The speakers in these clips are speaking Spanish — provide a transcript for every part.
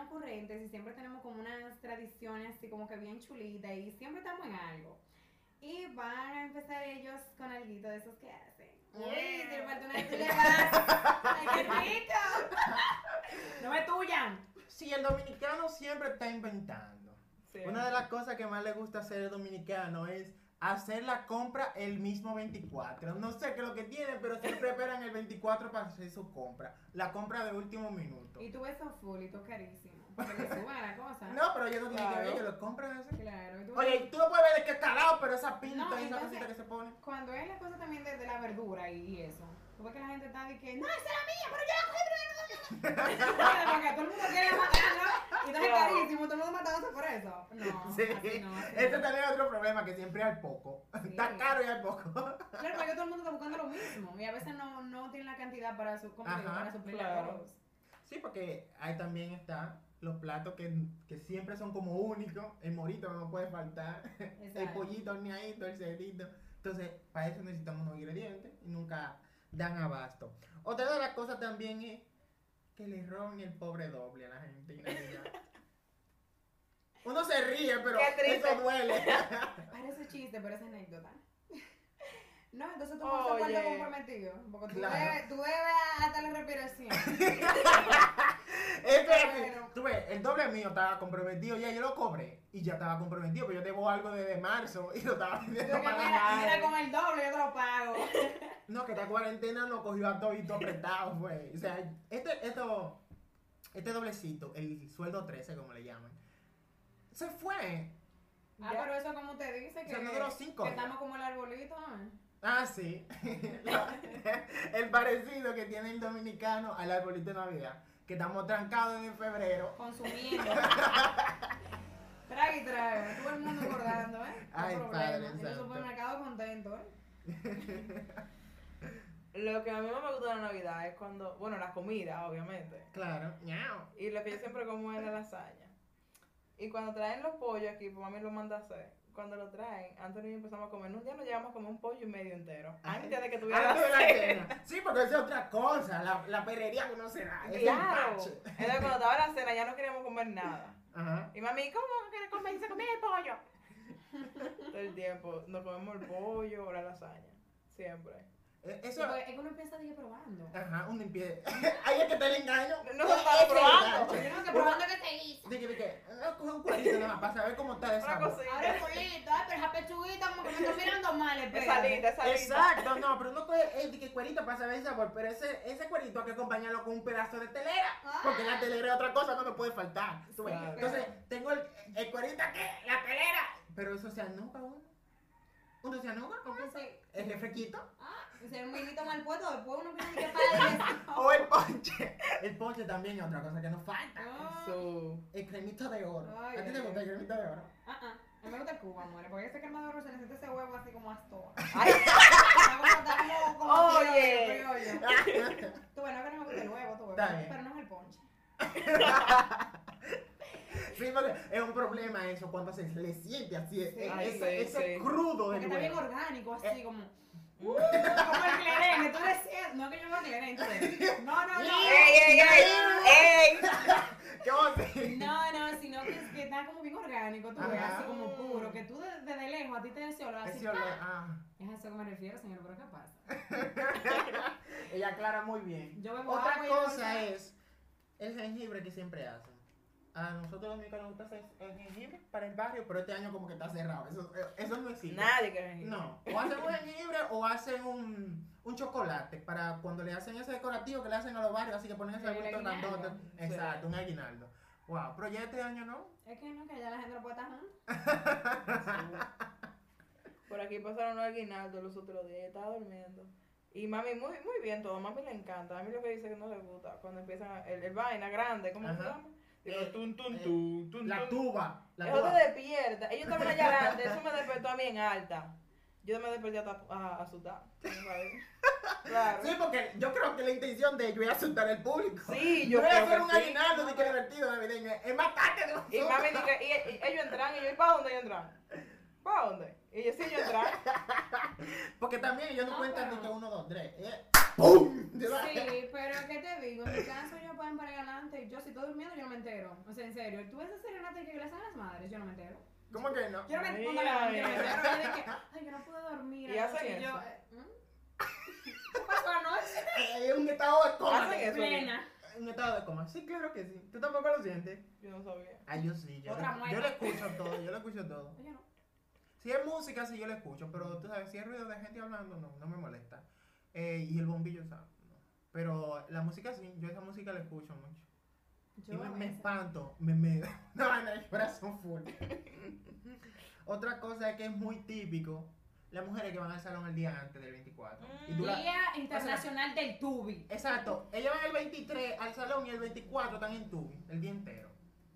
bien ocurrentes y siempre tenemos como unas tradiciones así como que bien chulitas y siempre estamos en algo. Y van a empezar ellos con algo de esos que hacen. Uy, si le falta una vas. ¡Ay, qué rico! No me tuyan. Sí, el dominicano siempre está inventando. Sí. Una de las cosas que más le gusta hacer al dominicano es hacer la compra el mismo 24. No sé qué es lo que tiene, pero siempre esperan el 24 para hacer su compra. La compra de último minuto. Y tú ves eso full y tú carísimo. Porque suben a la cosa. No, pero ellos no tienen que ver, ellos lo compran así. Claro. y tú Oye, tú lo puedes ver de qué calado, pero esa pinta No, y esa cosita que se pone. Cuando es la cosa también de, de la verdura y, y eso. Tú ves que la gente está de que, no, esa es la mía, pero yo la compro. Porque todo el mundo quiere. Y entonces es Claro. carísimo, todo el No, Sí, así no. así este no. también es otro problema, que siempre hay poco. Está caro y hay poco. Claro, porque todo el mundo está buscando lo mismo. Y a veces no, no tienen la cantidad para, su, Ajá, para suplir claro. Sí, porque ahí también están los platos que, que siempre son como únicos. El morito no puede faltar. El pollito horneadito, el cerdito. Entonces, para eso necesitamos unos ingredientes y nunca dan abasto. Otra de las cosas también es que le roban el pobre doble a la gente. Uno se ríe, pero eso duele. Parece chiste, pero es anécdota. No, entonces tú vas a cuarto comprometido. Porque tú, Claro. debes, tú debes hasta la respiración. Esto es. Bueno. Tú ves, el doble mío estaba comprometido ya, yo lo cobré. Y ya estaba comprometido, pero yo debo algo desde marzo y lo estaba vendiendo que para mira, mira con el doble, yo te lo pago. No, que esta cuarentena nos cogió a todito apretado, güey. O sea, este, esto, este doblecito, el sueldo 13, como le llaman, se fue. Ah, Ya. pero eso como te dice O que, sea, cinco estamos como el arbolito. ¿eh? Ah, sí. el parecido que tiene el dominicano al arbolito de Navidad. Que estamos trancados desde febrero. Consumiendo. Trae y trae. Todo el mundo engordando, ¿eh? No Ay, problema. Padre el santo. supermercado contento, ¿eh? Lo que a mí más me gusta de la Navidad es cuando, bueno, la comida, obviamente. Claro. Y lo que yo siempre como es la lasaña. Y cuando traen los pollos aquí, pues mami lo manda a hacer. Cuando lo traen, Anthony y yo empezamos a comer. Un día nos llevamos a comer un pollo y medio entero. Antes de que tuviera de la cena. Sí, porque es otra cosa. La, la perrería que uno se da. Claro. Entonces cuando estaba la cena ya no queríamos comer nada. Ajá. Y mami, ¿cómo no quiere comer? Y se comía el pollo. Todo el tiempo. Nos comemos el pollo o la lasaña. Siempre. Eh, Sí, Eso. es que uno empieza a ir probando. Ajá, un limpieza. Ahí es que está el engaño. No se estaba probando. Yo no sé probando que se hizo. Que, de que, ah, coge un cuadrito nada más para saber cómo está cosita. Ahora es culito, ay, pero esa pechuguita como que me está mirando mal, Es espérate. salita, es salita. Exacto, no, pero no coge el de que cuerito para saber el sabor, pero ese, ese cuerito hay que acompañarlo con un pedazo de telera, Ah. porque la telera es otra cosa, no me puede faltar. Claro. Entonces, tengo el, el cuerito aquí, la telera, pero eso se anuga uno. Uno se anuga con Entonces, el refresquito ah, si un vinito mal puesto, después uno tiene que pagar o el ponche. El ponche también es otra cosa que nos falta. Su- El cremito de oro. Ay, ¿A ti te gusta el cremito de oro? ah, ah. A mí me gusta el cubo, amor, porque ese crema de oro se necesita ese huevo así como astoa. Ay, como, está como, Oye. Tú ves, no que no me gusta el huevo, tú ves, Está pero no es el ponche. Sí, porque es un problema eso, cuando se le siente así, Sí. ese, Ay, ese- sí, ese sí. crudo Porque del está bien orgánico, Eh. así como... Uh, como el tú decías, no que yo veo cleren, tú ves. No, no, no. ¡Ey, ey, ey! ¡Ey! ¿Qué hacer? No, no, sino que, es que está como bien orgánico, tú ves, así como puro, que tú de- desde lejos a ti te deseo así. Ese olor, ah. Es a eso que me refiero, señor, pero ¿qué pasa? Ella aclara muy bien. Yo Otra cosa es el jengibre que siempre hacen. A nosotros los dominicanos nos gusta hacer el jengibre para el barrio, pero este año como que está cerrado. Eso, eso no existe. Nadie quiere ir. No, o hacen un jengibre o hacen un, un chocolate para cuando le hacen ese decorativo que le hacen a los barrios, así que ponen ese aguinaldo. grandote. Sí. Exacto, un aguinaldo. Wow, pero ya este año no. Es que no, que ya la gente no puede estar junta. Por aquí pasaron un aguinaldo los otros días, estaba durmiendo. Y mami, muy, muy bien todo, mami le encanta. A mí lo que dice que no le gusta, cuando empiezan el, el vaina grande, ¿cómo se Ajá. llama? Eh, tun, tun, eh, tun, tun, La tuba. La Eso te tuba. despierta. Ellos estaban allá adelante, eso me despertó a mí en alta. Yo me desperté hasta a, asustar. Claro. Sí, porque yo creo que la intención de ellos es asustar al público. Sí, yo no es creo hacer que un sí. aguinaldo ni que divertido navideño, es matarte de un Y mami dice, y, y ellos entran, y yo, ¿y para dónde ellos entran? ¿Para dónde? Y yo, sí, entran. Porque también ellos no, No, cuentan pero- ni que uno, dos, tres. Es ¡Pum! Sí, pero ¿qué te digo? En mi caso ellos pueden parar adelante. Yo si estoy durmiendo yo no me entero. O sea, en serio. ¿Tú ves esa serenata que le hacen a las madres? Yo no me entero. ¿Cómo que no? Yo no me, levanto, yo no me ay. entero. Yo de que, ay, yo no pude dormir. ¿Y hacen anoche", y yo, eso? eh, ¿mm? ¿Qué pasó anoche? Es un estado de coma. Hacen eso. Plena. Un estado de coma. Sí, claro que sí. ¿Tú tampoco lo sientes? Yo no sabía. Ay, yo sí. Yo, Otra mueca. yo le escucho todo, yo le escucho todo. No. Si es música, sí yo le escucho, pero tú sabes, si es ruido de gente hablando, no, no me molesta. Eh, y el bombillo, ¿sabes? No. Pero la música sí, yo esa música la escucho mucho. Yo y me, espanto, me, me no, no, el corazón full. Otra cosa es que es muy típico, las mujeres que van al salón el día antes del 24. Y dura- Día Internacional del Tubi. Exacto, ellas van el 23 al salón y el 24 están en Tubi, el día entero.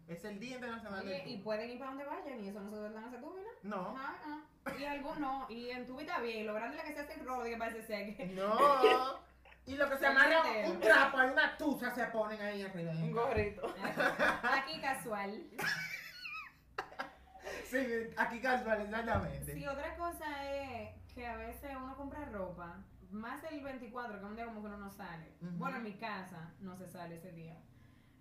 Es el día internacional Oye, del y pueden ir para donde vayan y eso no se dan ese tubi, ¿no? No, Ajá, ajá. Y algo no. Y en tubi está bien. Lo grande es la que se hace el rolo y que parece seque. no. Y lo que se amarra un trapo y una tusa se ponen ahí arriba. Un gorrito. Aquí casual. Sí, aquí casual, exactamente. Sí, otra cosa es que a veces uno compra ropa, más el 24, que es un día como que uno no sale. Bueno, en mi casa no se sale ese día.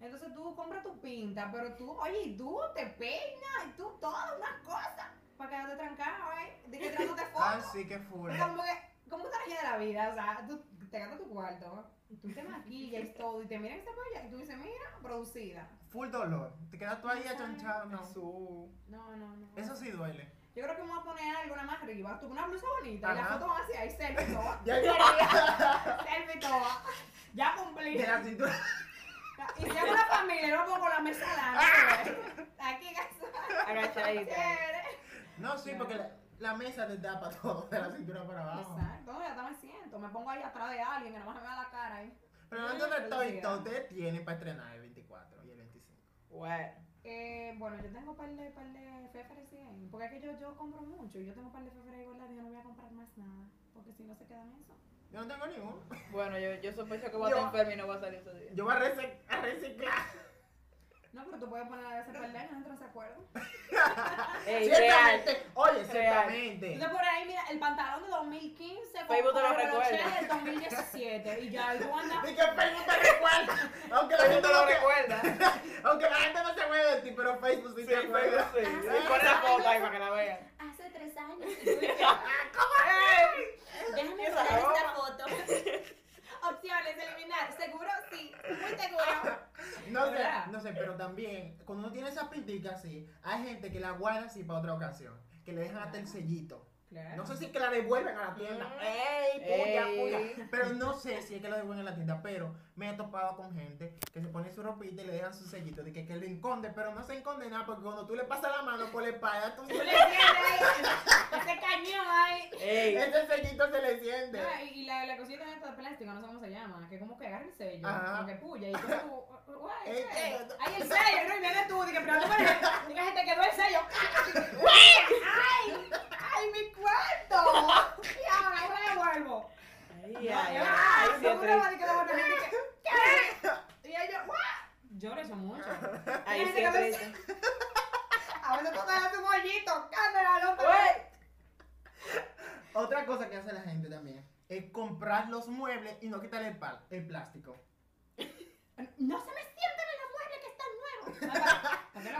Entonces tú compras tu pinta, pero tú, oye, y tú te peinas, y tú todas unas cosas, para quedarte trancado, ¿eh? De que Ah, fotos. sí, que full. Como que, ¿cómo te de la vida? O sea, tú te gastas tu cuarto, y tú te maquillas y todo, y te miran esta polla, y tú dices, mira, producida. Full dolor. Te quedas tú ahí achonchado, no. No, no, no. Eso sí duele. Yo creo que me voy a poner algo nada más arriba. Tú una blusa bonita y la Ajá. foto así, ahí selfie toda. Ya estaría selfie toda. Ya cumplí. de la cintura. Y si hago una familia, yo lo pongo con la mesa adelante. Aquí casual. Agachadita. No, sí, porque la, la mesa te tapa todo, de la cintura para abajo. Exacto, ya me siento. Me pongo ahí atrás de alguien que nada más me vea la cara ahí. Pero antes de todo y Felicidad. todo, ustedes tienen para estrenar el 24 y el 25. Bueno. Eh, bueno, yo tengo un par de, par de féferes sí, ahí, Porque es que yo, yo compro mucho. y Yo tengo un par de guardadas y yo no voy a comprar más nada. Porque si no se quedan eso. Yo no tengo ninguno. Bueno, yo, yo sospecho que voy a estar enferma y no voy a salir ese día. Yo voy a, recic- a reciclar. No, pero tú puedes poner ese par de años, no se acuerdan. Ey, real. Ciertamente. Oye, Real. ciertamente. Entonces por ahí, mira, el pantalón de 2015 con, Facebook te lo con el recuerda. del 2017. Y ya, y tú andas. Y que Facebook te recuerda. Aunque la gente te no lo recuerda. Aunque la gente no se acuerde de ti, pero Facebook sí, Sí, se acuerda. Facebook sí. Y pon la foto ahí para que la vean. Hace tres años. ¡Ey! Déjame ropa. esta foto. Opciones, eliminar. ¿Seguro? Sí. Muy seguro. No sé, ¿Verdad? no sé, pero también, cuando uno tiene esas pinticas así, hay gente que la guarda así para otra ocasión. Que le dejan hasta el sellito. Claro. No sé si es que la devuelven a la tienda. Mm. ¡Ey, puya, Ey. puya! Pero no sé si es que lo devuelven a la tienda. Pero me he topado con gente que se pone su ropita y le dejan su sellito. De que, que lo esconde, pero no se esconde nada porque cuando tú le pasas la mano por la espalda, tú Tú le tienes ahí ese cañón ahí. ¡Ey! ese sellito se le siente. No, y la, la cosita esta de plástico, no sé cómo se llama, que como que agarra el sello, Ajá. como que puya, y tú, guay, Eh, sello. eh, Ay, el sello, no, y viene tú, dije, pero no me se te quedó el sello. ¡Ay! ¡Ay, mi cuarto! Y ahora, ahora devuelvo. Ay, ay, ay. Y ellos, ¡guau! Yo echo mucho. Ahí sí es. A veces tú te das un no te Güey. Otra cosa que hace la gente también es comprar los muebles y no quitarle el, pal- el plástico. No se me sienten en los muebles que están nuevos.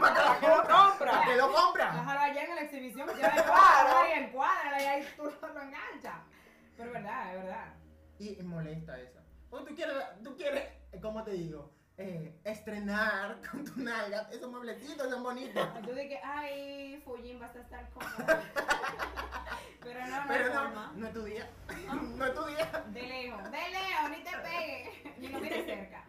¿Para qué lo compra? ¿Para qué lo compra? Déjalo allá en la exhibición, ya el Claro. cuadro y encuadra y ahí tú lo enganchas. Pero es verdad, es verdad. Y molesta eso. O tú quieres, tú quieres, eh, ¿cómo te digo? Eh, estrenar con tu nalga esos mueblecitos son bonitos. Y Tú dices, ay, Fujin vas a estar cómodo. Pero no, no Pero no, forma. no es tu día. No es tu día. De lejos, de lejos, ni te pegue. Ni lo mires cerca.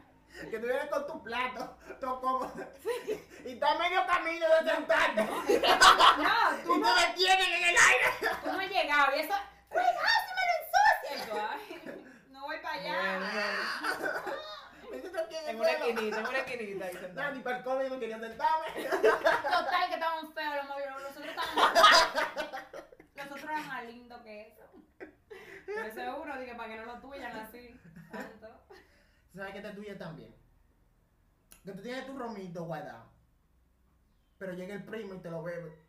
Que tú vienes con tu plato, todo cómodo. Y está medio camino de sentarte. No, Y tú te no, detienen en el aire. tú no has llegado y eso, cuidado, se me lo ensucia. Y yo, ay, no voy para allá. Me siento aquí en En el una suelo. Esquinita, en una esquinita ahí No, ni para el comer no quería sentarme. Total, que estaban feos los móviles. Nosotros estábamos. Nosotros otro era más lindo que eso. Pero seguro, dije, para que no lo tuyan así. Tanto. ¿Sabes que te tuya también? Que tú tienes tu romito guardado. Pero llega el primo y te lo bebe.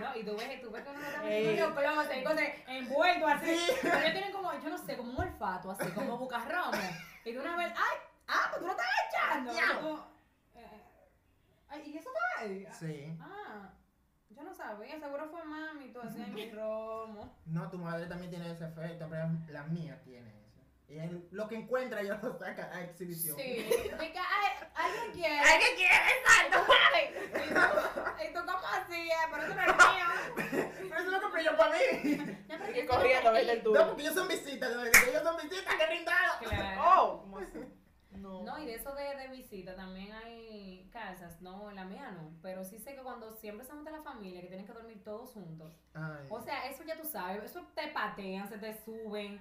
No, y tú ves, tú ves que uno está metiendo closet, y cosas envuelto así. Sí. Pero ellos tienen como, yo no sé, como un olfato así, como bucarromo. Y tú una vez, ¡ay! ¡Ah, pues tú lo estás echando! Ya. Y tú, eh, ay, ¿y eso está ahí? Sí. Ah, yo no sabía, seguro fue mami, tú hacías mi romo. No, tu madre también tiene ese efecto, pero la mía tiene eso. Y él, lo que encuentra, ella lo saca a exhibición. Sí, de que, alguien quiere. ¡Ay, qué quieres! ¡Exacto! Y tú, ¿cómo así? Pero eso no es mío. Pero eso lo compré yo para mí. Ya, pero Y que corriendo a verte el No, tuyo. porque ellos son visitas. ¿no? Ellos son visitas, qué brindado. Claro. Oh, ¿cómo así? No. No, y de eso de, de visita también hay casas, no, en la mía no, pero sí sé que cuando siempre se junta la familia, que tienen que dormir todos juntos, Ay. o sea, eso ya tú sabes, eso te patean, se te suben,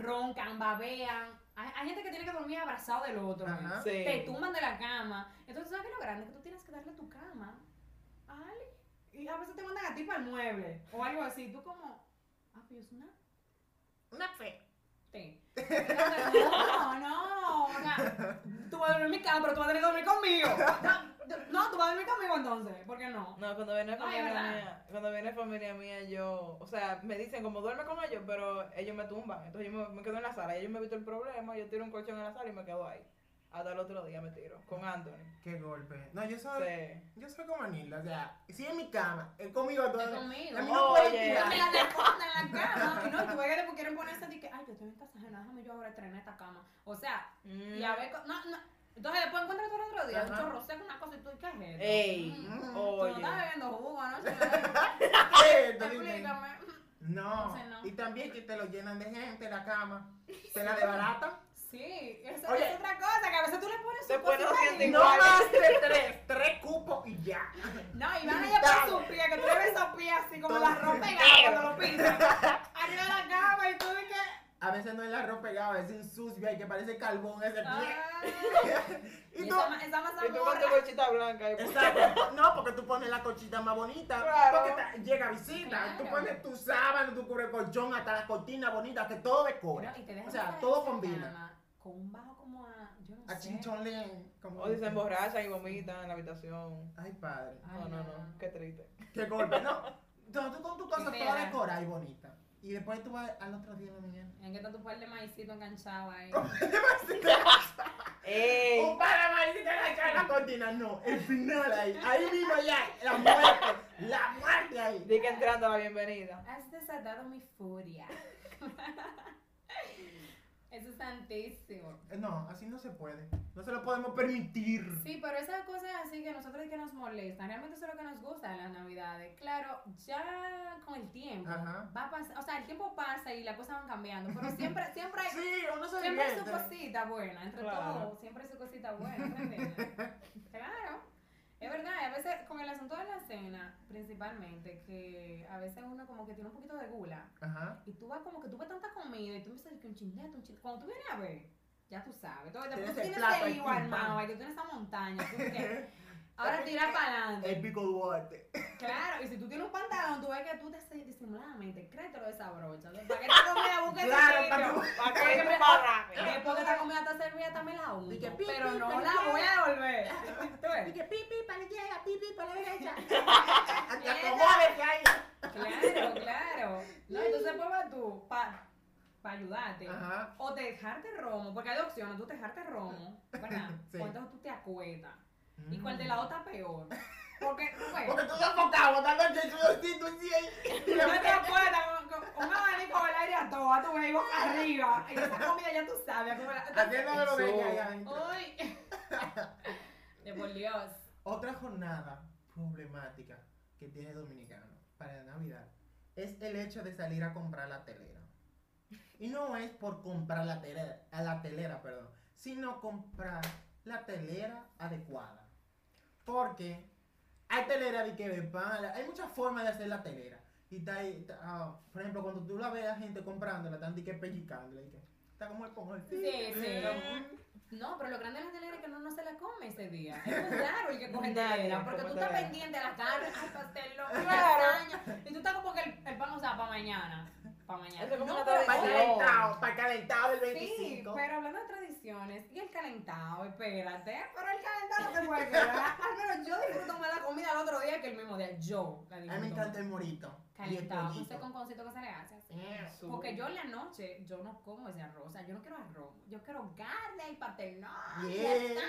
roncan, babean, hay, hay gente que tiene que dormir abrazado del otro, Ajá. Sí. te tumban de la cama, entonces sabes que lo grande es que tú tienes que darle tu cama a alguien, y a veces te mandan a ti para el mueble, o algo así, tú como, ah, pues es una Una fe. No, no, o tú vas a dormir en mi cama, pero tú vas a tener que dormir conmigo. No, tú vas a dormir conmigo entonces, ¿por qué no? No, cuando viene familia mía, cuando viene familia mía, yo, o sea, me dicen como duerme con ellos, pero ellos me tumban. Entonces yo me, me quedo en la sala, ellos me evito el problema, yo tiro un colchón en la sala y me quedo ahí. Hasta el otro día me tiro, con Anthony. Qué golpe. No, yo soy, Sí. yo soy como Anilda. O sea, si en mi cama, es conmigo todo. Es conmigo. A mí no pueden Oye. tirar. Me la en la cama. Y no, y tú ves que después quieren ponerse de que, ay, yo estoy en casa ajena, déjame yo ahora estrenar esta cama. O sea, y a ver, no, no. Entonces después encuentras tú el otro día, un chorro seco, una cosa, y tú, ¿qué es esto? Ey, Mm, Tú no oye. estás bebiendo jugo, ¿no? Explícame. No, Entonces, no. y también que te lo llenan de gente la cama, te la desbaratan. Sí, eso Oye. es otra cosa, que a veces tú le pones Te su cosita. No más de tres, tres cupos y ya. No, y van allá por sus pies, que tú le ves esos pies así como el arroz pegado cuando lo pintan. Arriba de la cama y tú de que. A veces no es el arroz pegado, a veces es sucio y que parece carbón ese pie. Ay, y y tú, esa, esa Y tú con tu colchita blanca. Y exacto, no, porque tú pones la cochita más bonita, Claro. porque ta- llega visita, tú Claro. pones tu sábana, tu cubre colchón, hasta la cortina bonita, que todo decora. No, y te O sea, todo combina. Con un bajo como a. Yo no A sé. chinchonle. Como O si se emborrachan y vomitan en la habitación. Ay, padre. Ay, No, no, no. Qué triste. Qué golpe, no. No, tú con tu cosa Qué toda decorada y bonita. Y después tú vas al otro día de la mañana. En que está tu par de maicito enganchado ahí. ¡Ey! Un par de maíz y te la echas en la cortina. No, el final ahí. Ahí mismo ya. La muerte. La muerte ahí. Di que entrando la bienvenida. Has desatado mi furia. Eso es santísimo. No, así no se puede. No se lo podemos permitir. Sí, pero esas cosas así que nosotros que nos molestan, realmente eso es lo que nos gusta de las navidades. Claro, ya con el tiempo Ajá. va a pasar, o sea, el tiempo pasa y las cosas van cambiando, pero siempre, siempre hay, Sí, uno se siempre hay su cosita buena, entre Claro. todo, siempre hay su cosita buena. Claro. Es verdad, a veces con el asunto de la cena, principalmente, que a veces uno como que tiene un poquito de gula, Ajá. y tú vas como que tú ves tanta comida y tú empiezas a decir que un chingueto, un chingueto. Cuando tú vienes a ver, ya tú sabes. Entonces, después Tienes tú el tienes el ahí, pim, armado, pam. ahí tú tienes esa montaña. tú que- ahora tira para El adelante. pico Duarte. Claro, y si tú tienes un pantalón, tú ves que tú te disimuladamente, créetelo de esa brocha. ¿Para qué esta comida busca Claro, ese para que- ¿Para qué me- rápido? Después que esta comida está servida, también la que pi, Pero no la voy a devolver. ¿Tú ves? Y que pipi para la izquierda, pipi para la derecha. Te acomodes que hay. Claro, claro. No, entonces pues vas tú para ayudarte. Ajá. O te dejarte romo, porque hay dos opciones, tú te dejarte romo, ¿verdad? Sí. O entonces tú te acuestas. ¿Y Mm. cuál de la otra peor? Porque, ves, Porque tú estás enfocado, botando el chechudocito así ahí. Y no te acuestas con, un abanico el aire a ves, y boca arriba. Y esa comida ya tú sabes. Haciéndome lo de adentro. Uy. De por Dios. Otra jornada problemática que tiene Dominicano para la Navidad es el hecho de salir a comprar la telera. Y no es por comprar la telera, la telera, perdón, sino comprar la telera adecuada. Porque hay telera de que de pan, hay muchas formas de hacer la telera. Y está ahí, está, ah, por ejemplo, cuando tú la ves a gente comprándola, están de que y que está como el pongo Sí, sí. No, pero lo grande de la telera es que uno no se se come ese día. Es muy raro el que coge telera, porque tú estás pendiente de la carne, ay, pastel, loco, Claro. y tú estás como que el, el pan, o sea, para mañana. Para mañana. Eso es como No, una pero- Para calentado, para el calentado del Sí, 25. pero hablando de tradiciones, y el calentado, espérate, pero el calentado no te puede quedar. Al menos yo disfruto más la comida el otro día que el mismo día. Yo la A disfruto. mí me encanta el morito. Y el Calentado, ese pollito. conconcito que se le hace así. Su- Porque yo en la noche, yo no como ese arroz, o sea, yo no quiero arroz, yo quiero carne y pastel, no, y Yeah.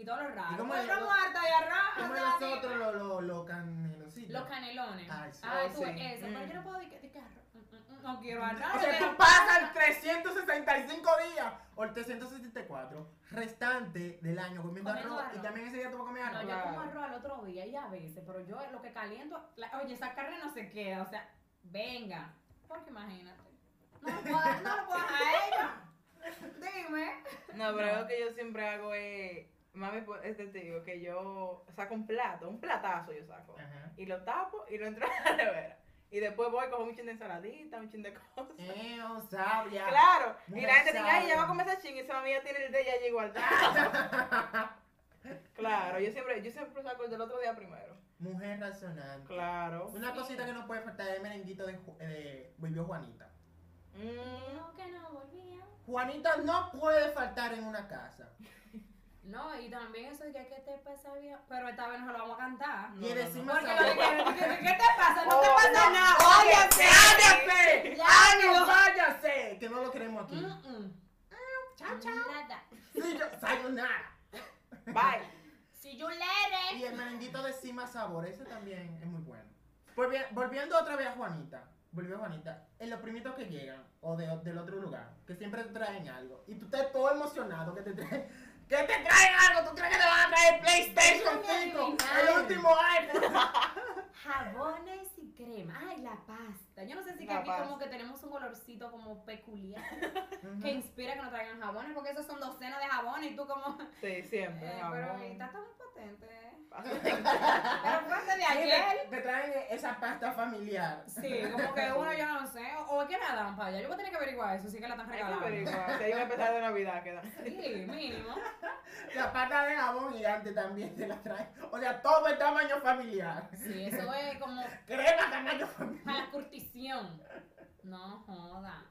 Y todo lo raro. ¿Y una muerta de arroz, Como nosotros los lo, lo canelositos. Los canelones. Ay, sí. Ay, tú, sí. eso, Mm. yo no puedo decir que, arroz, mm, mm, mm, no quiero arroz. O sea, tú pasas pasta. 365 días o el 364 restante del año comiendo Comiendo arroz, y arroz. también ese día tú vas a comer No, arroz. yo Claro. como arroz al otro día y a veces, pero yo lo que caliento, la- oye, esa carne no se queda, o sea, venga, porque imagínate, no lo puedo, dar- no lo puedo dejar a ella, dime. No, pero No. algo que yo siempre hago es, mami, pues, este tío, que yo saco un plato, un platazo yo saco, Ajá. y lo tapo y lo entro a la nevera. Y después voy con un chin de ensaladita, un chin de cosas. Eh, oh, sabia. Claro, y la gente dice, ay, ya va a comer ese chin y esa mía tiene el de ella ya igual. claro, yo siempre, yo siempre saco el del otro día primero. Mujer razonable. Claro. Una cosita que no puede faltar es el merenguito de, de Volvió Juanita. Mm, Dijo que no volvía. Juanita no puede faltar en una casa. No, y también eso de que qué te pasa bien, pero esta vez no se lo vamos a cantar. No, y no, decimos Porque sabor. lo que- que- ¿qué te pasa? No te Oh, pasa no. nada. Váyase, ¡Cállate! Ya, ¡Año, no. váyase! Que no lo queremos aquí. Mm, mm. Chao, chao. Nada. Sí, yo, sayonara. Bye. Si you let Y el merenguito de Cima Sabor, ese también es muy bueno. Volvi- volviendo otra vez a Juanita. Volvió a Juanita. En los primitos que llegan, o de, del otro lugar, que siempre te traen algo. Y tú estás todo emocionado que te traen. ¡Que te traen algo! ¿Tú crees que te van a traer PlayStation Déjame 5? adivinar. El último iPhone. Jabones y crema. Ay, la pasta. Yo no sé si que La aquí pasta. como que tenemos un olorcito como peculiar que inspira que nos traigan jabones, porque esos son docenas de jabones y tú como... Sí, siempre. Eh, pero está tan potente. Pero antes de ayer. te, te traen esa pasta familiar. Sí, como que uno yo no sé. O, es que la dan para allá. Yo voy a tener que averiguar eso, sí que la están Hay que regalando. averiguar. Si hay una especial de Navidad que da. Sí, mínimo. La pasta de jabón gigante también te la traen. O sea, todo el tamaño familiar. Sí, eso es como Crema tamaño familiar. para la curtición. No joda.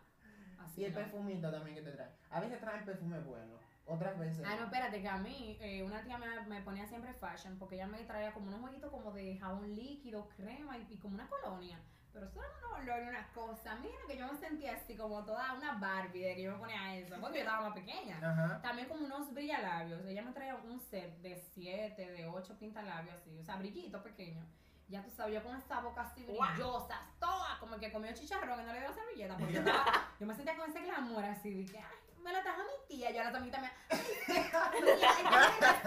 Así Y el no. perfumito también que te traen. A veces traen perfume bueno, otras veces. Ah, no, espérate, que a mí eh, una tía me, me ponía siempre fashion porque ella me traía como unos jueguitos como de jabón líquido, crema y, y como una colonia. Pero eso era un olor y una cosa. Mira que yo me sentía así como toda una Barbie de que yo me ponía eso porque yo estaba más pequeña. Ajá. También como unos brillalabios. Ella me traía un set de 7, de 8 pintalabios así, o sea, brillitos pequeños. Ya tú sabes, yo con esa boca así brillosa, toda, como que comió chicharrón y no le dio servilleta. Porque yo, estaba- yo me sentía con ese glamour así, de que, ay, me la trajo mi tía. Yo a la también también,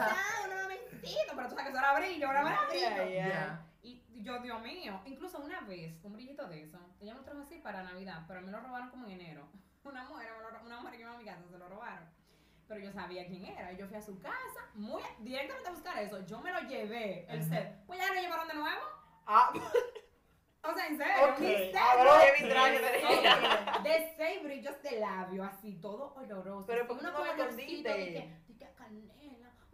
qué pesado, un momentito. Pero tú sabes que eso era brillo, ahora me brillo. ay. Ya. Y yo, Dios mío, incluso una vez, un brillito de eso, ella me lo trajo así para Navidad, pero me lo robaron como en enero. Una mujer, me una mujer que iba a mi casa, se lo robaron. Pero yo sabía quién era, y yo fui a su casa, muy directamente a buscar eso. Yo me lo llevé, el Ajá. set. Pues ya lo llevaron de nuevo. Ah, O sea, en serio, Ok, un set ahora de- tenía. de seis brillos de labio, así, todo oloroso. Pero así, ¿por qué uno tú no olorcito escondiste? de que, de que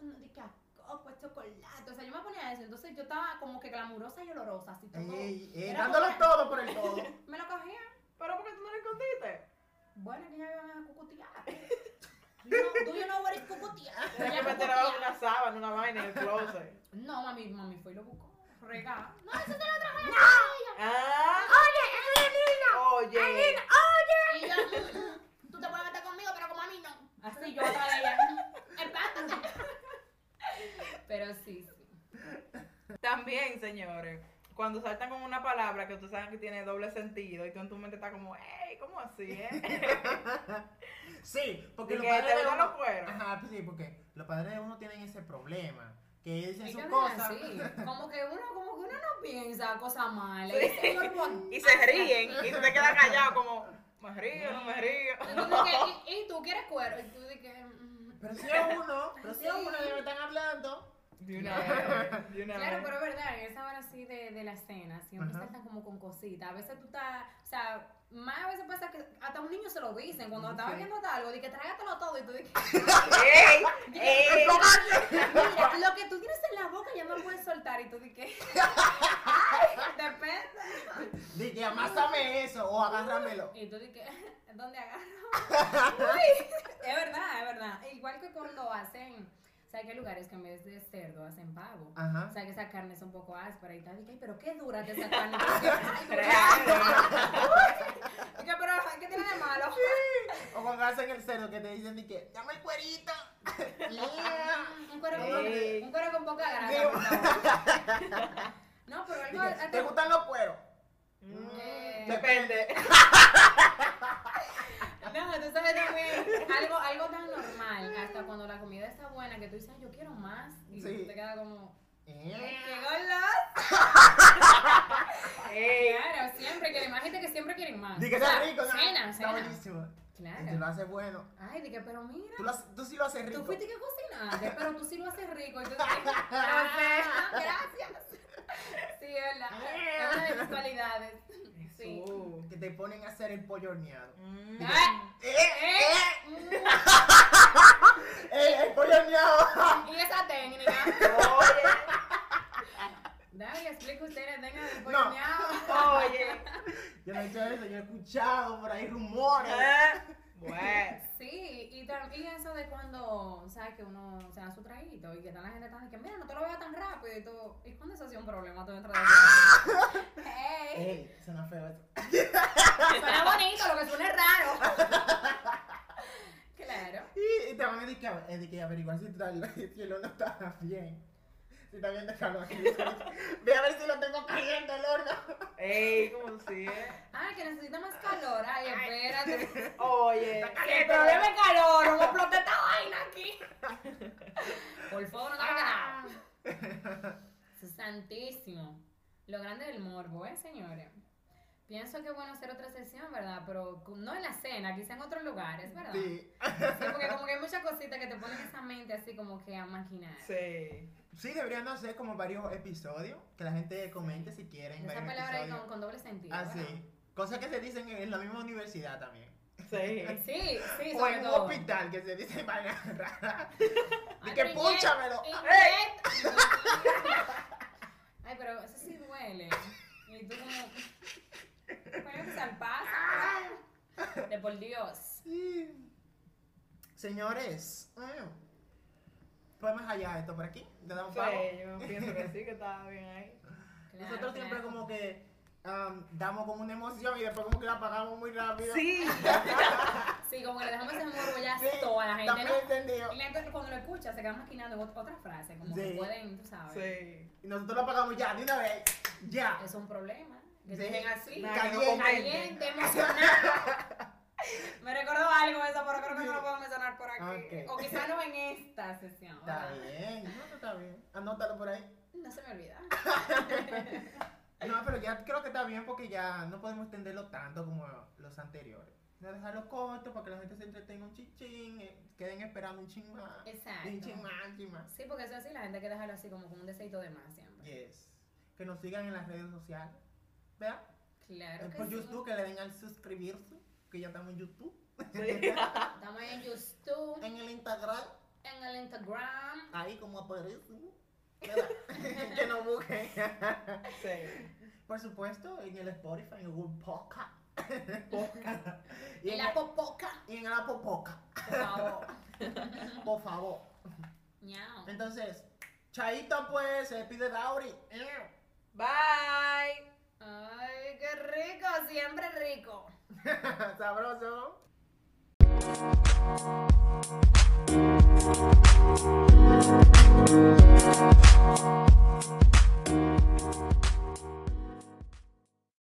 uno de coco, a chocolate. O sea, yo me ponía eso. Entonces yo estaba como que glamurosa y olorosa, así todo. Ey, ey, Era dándolo como- todo por el todo. Me lo cogía. Pero ¿por qué tú no lo escondiste? Bueno, que ya me iban a cucutear. No, you know what is cucutear? Tienes que Ella meter una sábana, una vaina en el closet. No, mami, mami fue y lo buscó. Regá. No, eso te lo traje a Ah, Oye, es niña. oye. Y yo, mm, mm, tú te puedes meter conmigo, pero como a mí no. Así yo otra de ella. mm, Espántate. Pero sí, sí. Señores, cuando saltan con una palabra que ustedes saben que tiene doble sentido y tú en tu mente estás como, hey, ¿cómo así, eh? Sí, porque Y los que padres te de uno... los cueros. Ajá, pues sí, porque los padres de uno tienen ese problema. Que dicen Ellos sus cosas. Como que uno, como que uno no piensa cosas malas. Sí. Y, ese cuerpo- Y se ríen y tú te quedas callado como, me río, no me río. Y, y tú quieres cuero. Y tú dices, mm, Pero si es uno, pero si uno de lo que están hablando. De una vez, you know. Claro, pero es verdad, en esa hora así de, de la cena, siempre Ajá. saltan como con cositas. A veces tú estás, o sea, más a veces pasa que hasta un niño se lo dicen cuando estaba okay. viendo algo, de que trágatelo todo y tú dices, ¡Ey! ¡Ey! Mira, lo que tú tienes en la boca ya no lo puedes soltar y tú dices, Depende. Dije, amásame eso o agárramelo. Y tú dices, ¿dónde agarro? Es verdad, es verdad. Igual que cuando hacen sea, que hay lugares que en vez de cerdo hacen pavo. Ajá. O sea, que esa carne es un poco áspera y tal. Y que, pero qué dura que esa carne. Que, pero, ¿qué tiene de malo? O cuando hacen el cerdo que te dicen de que, llama el cuerito. Yeah. Un cuero, con, Sí. un cuero con poca grasa, Sí. por favor. No, pero algo. ¿Te gustan los cueros? Mm, Depende. Tú sabes también algo, algo tan normal, hasta cuando la comida está buena, que tú dices, "Ay, yo quiero más, y Sí. te queda como, Yeah. Ey, Claro, siempre quieren más, gente que siempre quieren más. Di que está rico, ¿no? Cena, Está buenísimo. Y te lo Claro. hace bueno. Ay, dije, pero mira, Tú, lo haces- tú sí lo haces rico. tú fuiste que cocinaste, pero tú sí lo haces rico, y tú dices, "Ah, gracias. Sí, es verdad, es una de mis cualidades. Sí. Que te ponen a hacer el pollo horneado. Mm. Ay, ¡Eh! eh, ¡Eh! mm, ¡Eh! ¡El pollo horneado! Y esa técnica. Oye, Dale, explica ustedes, tengan el No. pollo horneado. oye. Yo no he hecho eso, yo he escuchado por ahí rumores. Bueno. Sí, y también eso de cuando, ¿sabes? Que uno se da su traguito y que está la gente tan que, mira, no te lo veo tan rápido y todo. ¿Y cuándo eso ha sido un problema tú dentro de eso? ¡Hey! ¡Ey! Suena feo eso. Suena bonito, lo que suena es raro. Claro. Y, y te van a decir que, a- eh, de que averiguar si, el horno está bien. Está bien de calor. Ve a ver si lo tengo caliente el horno. Ey, ¿cómo sí? Ay, que necesita más calor. Ay, espérate. Oye. Que el problema es calor, no explote esta vaina aquí. Por favor, no te hagas nada. Santísimo. Lo grande del morbo, ¿eh, señores? Pienso que es bueno hacer otra sesión, ¿verdad? Pero no en la cena, quizá en otros lugares, ¿verdad? Sí. Sí, porque como que hay muchas cositas que te ponen esa mente así como que a maquinar. Sí. Sí, deberían hacer como varios episodios. Que la gente comente si quieren. Esa palabra con, con doble sentido. Ah, ¿verdad? sí. Cosas que se dicen en la misma universidad también. Sí. Sí, sí, O en un todo. hospital que se dice vainas raras. Ay, Y que inyect- inyect- Ay, pero eso sí duele. Y tú como. Se pasa. De por Dios. Sí. Señores, mm, podemos hallar esto por aquí. ¿Le damos Sí, pago? yo pienso que sí, que estaba bien ahí. Claro, Nosotros siempre claro. como que am, damos como una emoción y después como que la apagamos muy rápido. Sí. Sí, como que le dejamos ese morbo ya Sí, toda la gente, también ¿no? entendido. Y la gente cuando lo escucha se queda maquinando otra frase, como que Sí. pueden, tú sabes. Sí. Y nosotros lo apagamos ya, de una vez. Ya. Es un problema. Que Sí. se dejen así. Que Caliente. Caliente, emocionado. Me recordó algo eso, pero creo que no lo puedo mencionar por aquí. O quizá no en esta sesión. Está ¿verdad? bien, no, está bien. Anótalo por ahí. No se me olvida. No, pero ya creo que está bien porque ya no podemos extenderlo tanto como los anteriores. No dejarlo corto para que la gente se entretenga un chichín, eh, queden esperando un ching más. Exacto. Un ching más, un ching más. Sí, porque eso es así, la gente hay que dejarlo así como con un deseito de más siempre. Yes. Que nos sigan en las redes sociales. ¿Verdad? Claro Eh, que por sí. YouTube, que le den al suscribirse, que ya estamos en YouTube. Sí. Estamos en YouTube, En el Instagram, en el Instagram. ahí como aparece. Que nos busquen. Sí. Por supuesto, en el Spotify, en Google Podcast. y, Y en la popoca, y en el Apple Podcast. por favor. Por favor. Entonces, Chaito pues, se pide Dauri. Bye. Ay, qué rico, siempre rico. Sabroso.